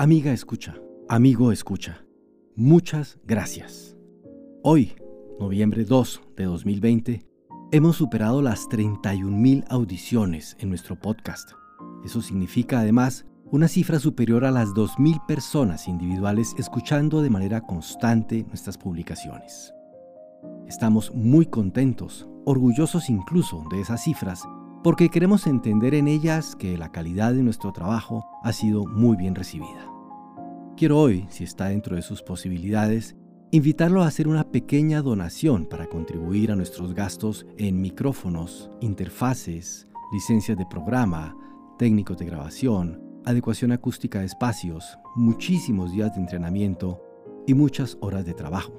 Amiga escucha, amigo escucha, muchas gracias. Hoy, noviembre 2 de 2020, hemos superado las 31.000 audiciones en nuestro podcast. Eso significa además una cifra superior a las 2.000 personas individuales escuchando de manera constante nuestras publicaciones. Estamos muy contentos, orgullosos incluso de esas cifras, porque queremos entender en ellas que la calidad de nuestro trabajo ha sido muy bien recibida. Quiero hoy, si está dentro de sus posibilidades, invitarlo a hacer una pequeña donación para contribuir a nuestros gastos en micrófonos, interfaces, licencias de programa, técnicos de grabación, adecuación acústica de espacios, muchísimos días de entrenamiento y muchas horas de trabajo.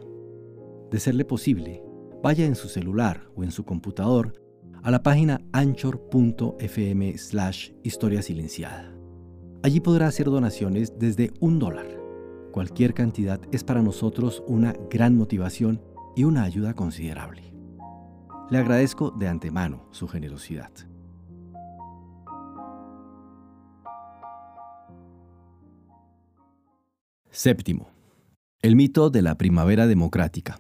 De serle posible, vaya en su celular o en su computador a la página anchor.fm slash historia silenciada. Allí podrá hacer donaciones desde un dólar. Cualquier cantidad es para nosotros una gran motivación y una ayuda considerable. Le agradezco de antemano su generosidad. Séptimo. El mito de la primavera democrática.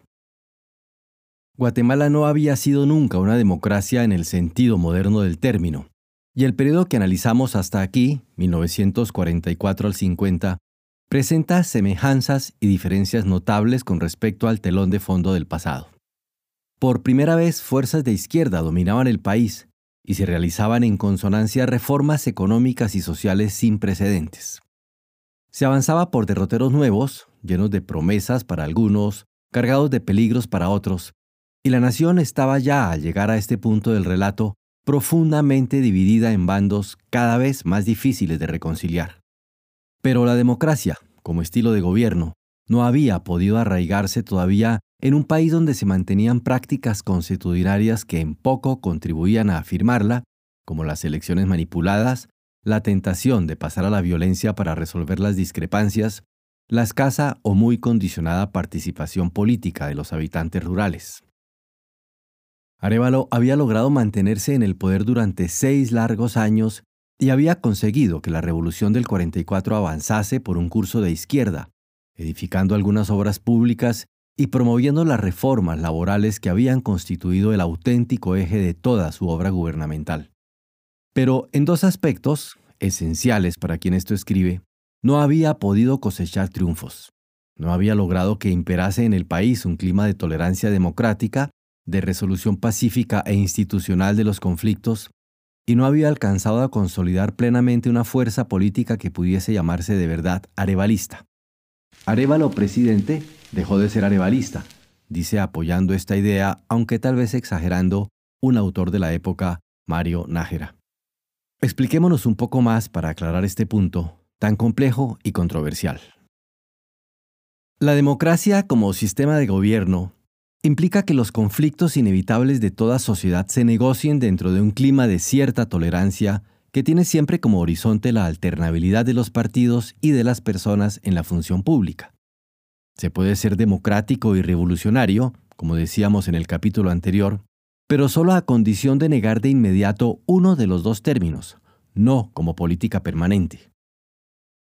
Guatemala no había sido nunca una democracia en el sentido moderno del término, y el periodo que analizamos hasta aquí, 1944 al 50, presenta semejanzas y diferencias notables con respecto al telón de fondo del pasado. Por primera vez, fuerzas de izquierda dominaban el país y se realizaban en consonancia reformas económicas y sociales sin precedentes. Se avanzaba por derroteros nuevos, llenos de promesas para algunos, cargados de peligros para otros, y la nación estaba ya al llegar a este punto del relato profundamente dividida en bandos cada vez más difíciles de reconciliar. Pero la democracia, como estilo de gobierno, no había podido arraigarse todavía en un país donde se mantenían prácticas constitucionarias que en poco contribuían a afirmarla, como las elecciones manipuladas, la tentación de pasar a la violencia para resolver las discrepancias, la escasa o muy condicionada participación política de los habitantes rurales. Arevalo había logrado mantenerse en el poder durante seis largos años y había conseguido que la revolución del 44 avanzase por un curso de izquierda, edificando algunas obras públicas y promoviendo las reformas laborales que habían constituido el auténtico eje de toda su obra gubernamental. Pero en dos aspectos, esenciales para quien esto escribe, no había podido cosechar triunfos. No había logrado que imperase en el país un clima de tolerancia democrática, de resolución pacífica e institucional de los conflictos, y no había alcanzado a consolidar plenamente una fuerza política que pudiese llamarse de verdad arevalista. Arevalo presidente dejó de ser arevalista, dice apoyando esta idea, aunque tal vez exagerando, un autor de la época, Mario Nájera. Expliquémonos un poco más para aclarar este punto tan complejo y controversial. La democracia como sistema de gobierno implica que los conflictos inevitables de toda sociedad se negocien dentro de un clima de cierta tolerancia que tiene siempre como horizonte la alternabilidad de los partidos y de las personas en la función pública. Se puede ser democrático y revolucionario, como decíamos en el capítulo anterior, pero solo a condición de negar de inmediato uno de los dos términos, no como política permanente.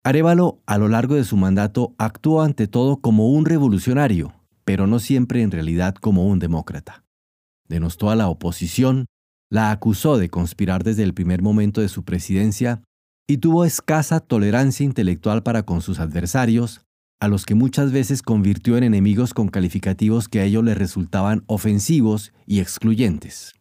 Arevalo, a lo largo de su mandato, actuó ante todo como un revolucionario, pero no siempre en realidad como un demócrata. Denostó a la oposición, la acusó de conspirar desde el primer momento de su presidencia y tuvo escasa tolerancia intelectual para con sus adversarios, a los que muchas veces convirtió en enemigos con calificativos que a ellos les resultaban ofensivos y excluyentes.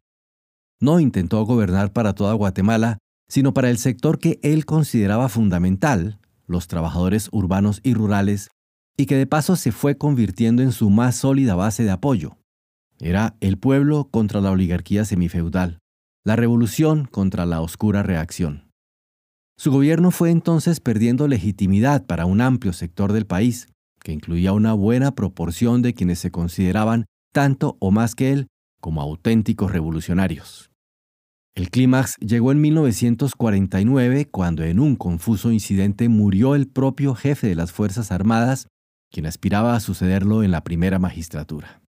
No intentó gobernar para toda Guatemala, sino para el sector que él consideraba fundamental, los trabajadores urbanos y rurales, y que de paso se fue convirtiendo en su más sólida base de apoyo. Era el pueblo contra la oligarquía semifeudal, la revolución contra la oscura reacción. Su gobierno fue entonces perdiendo legitimidad para un amplio sector del país, que incluía una buena proporción de quienes se consideraban tanto o más que él como auténticos revolucionarios. El clímax llegó en 1949 cuando en un confuso incidente murió el propio jefe de las Fuerzas Armadas, quien aspiraba a sucederlo en la primera magistratura.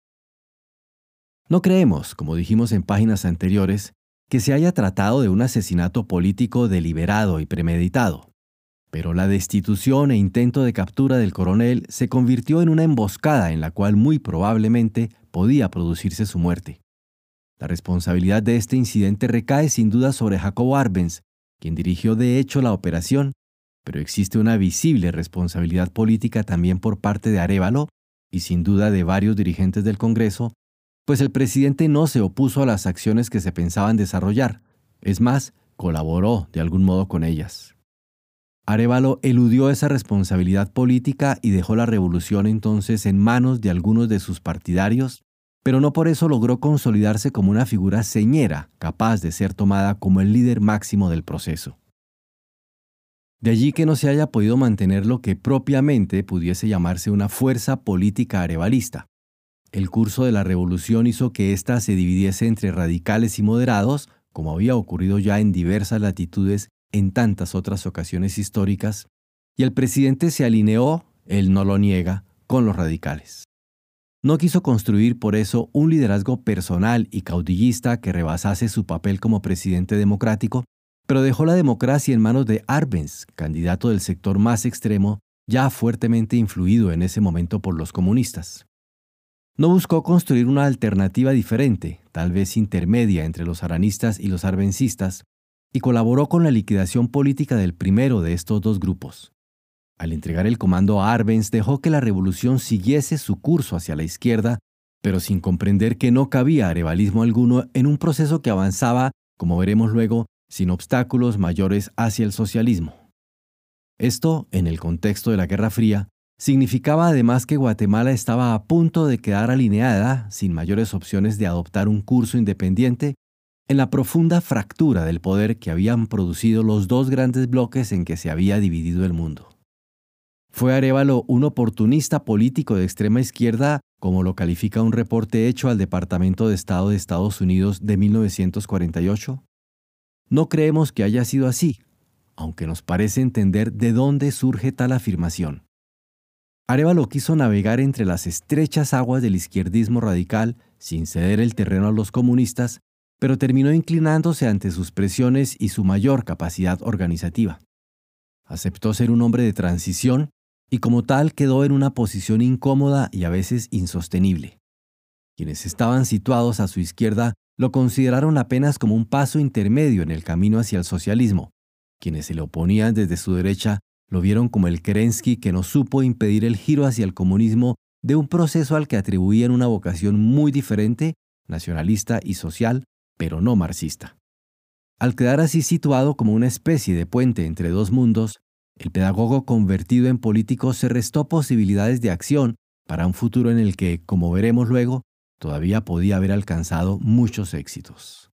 No creemos, como dijimos en páginas anteriores, que se haya tratado de un asesinato político deliberado y premeditado. Pero la destitución e intento de captura del coronel se convirtió en una emboscada en la cual muy probablemente podía producirse su muerte. La responsabilidad de este incidente recae sin duda sobre Jacobo Arbenz, quien dirigió de hecho la operación, pero existe una visible responsabilidad política también por parte de Arevalo y sin duda de varios dirigentes del Congreso, pues el presidente no se opuso a las acciones que se pensaban desarrollar, es más, colaboró de algún modo con ellas. Arevalo eludió esa responsabilidad política y dejó la revolución entonces en manos de algunos de sus partidarios, pero no por eso logró consolidarse como una figura señera, capaz de ser tomada como el líder máximo del proceso. De allí que no se haya podido mantener lo que propiamente pudiese llamarse una fuerza política arevalista. El curso de la revolución hizo que ésta se dividiese entre radicales y moderados, como había ocurrido ya en diversas latitudes en tantas otras ocasiones históricas, y el presidente se alineó, él no lo niega, con los radicales. No quiso construir por eso un liderazgo personal y caudillista que rebasase su papel como presidente democrático, pero dejó la democracia en manos de Arbenz, candidato del sector más extremo, ya fuertemente influido en ese momento por los comunistas. No buscó construir una alternativa diferente, tal vez intermedia entre los aranistas y los arbencistas, y colaboró con la liquidación política del primero de estos dos grupos. Al entregar el comando a Arbenz dejó que la revolución siguiese su curso hacia la izquierda, pero sin comprender que no cabía arevalismo alguno en un proceso que avanzaba, como veremos luego, sin obstáculos mayores hacia el socialismo. Esto, en el contexto de la Guerra Fría, significaba además que Guatemala estaba a punto de quedar alineada, sin mayores opciones de adoptar un curso independiente, en la profunda fractura del poder que habían producido los dos grandes bloques en que se había dividido el mundo. ¿Fue Arevalo un oportunista político de extrema izquierda, como lo califica un reporte hecho al Departamento de Estado de Estados Unidos de 1948? No creemos que haya sido así, aunque nos parece entender de dónde surge tal afirmación. Arevalo quiso navegar entre las estrechas aguas del izquierdismo radical sin ceder el terreno a los comunistas, pero terminó inclinándose ante sus presiones y su mayor capacidad organizativa. Aceptó ser un hombre de transición y como tal quedó en una posición incómoda y a veces insostenible. Quienes estaban situados a su izquierda lo consideraron apenas como un paso intermedio en el camino hacia el socialismo. Quienes se le oponían desde su derecha lo vieron como el Kerensky que no supo impedir el giro hacia el comunismo de un proceso al que atribuían una vocación muy diferente, nacionalista y social, pero no marxista. Al quedar así situado como una especie de puente entre dos mundos, el pedagogo convertido en político se restó posibilidades de acción para un futuro en el que, como veremos luego, todavía podía haber alcanzado muchos éxitos.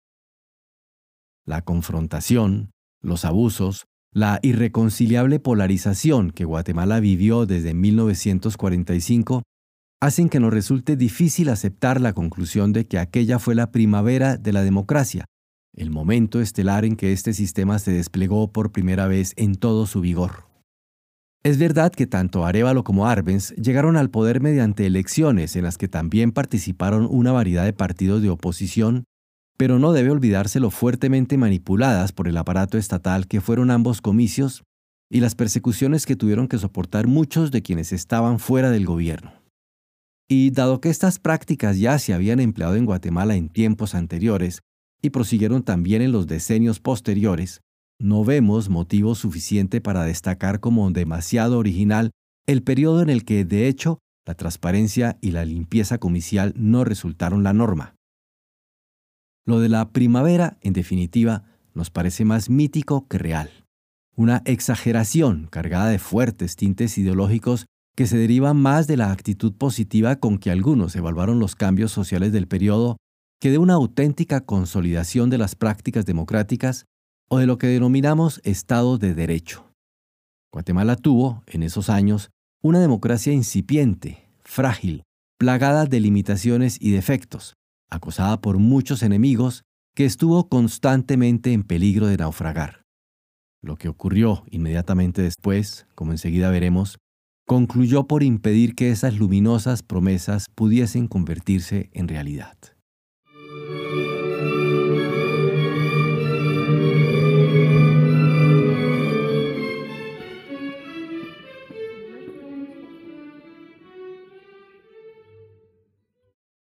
La confrontación, los abusos, la irreconciliable polarización que Guatemala vivió desde 1945 hacen que nos resulte difícil aceptar la conclusión de que aquella fue la primavera de la democracia, el momento estelar en que este sistema se desplegó por primera vez en todo su vigor. Es verdad que tanto Arevalo como Arbenz llegaron al poder mediante elecciones en las que también participaron una variedad de partidos de oposición, pero no debe olvidarse lo fuertemente manipuladas por el aparato estatal que fueron ambos comicios y las persecuciones que tuvieron que soportar muchos de quienes estaban fuera del gobierno. Y dado que estas prácticas ya se habían empleado en Guatemala en tiempos anteriores y prosiguieron también en los decenios posteriores, no vemos motivo suficiente para destacar como demasiado original el periodo en el que, de hecho, la transparencia y la limpieza comicial no resultaron la norma. Lo de la primavera, en definitiva, nos parece más mítico que real. Una exageración cargada de fuertes tintes ideológicos que se deriva más de la actitud positiva con que algunos evaluaron los cambios sociales del periodo que de una auténtica consolidación de las prácticas democráticas o de lo que denominamos Estado de Derecho. Guatemala tuvo, en esos años, una democracia incipiente, frágil, plagada de limitaciones y defectos, acosada por muchos enemigos, que estuvo constantemente en peligro de naufragar. Lo que ocurrió inmediatamente después, como enseguida veremos, concluyó por impedir que esas luminosas promesas pudiesen convertirse en realidad.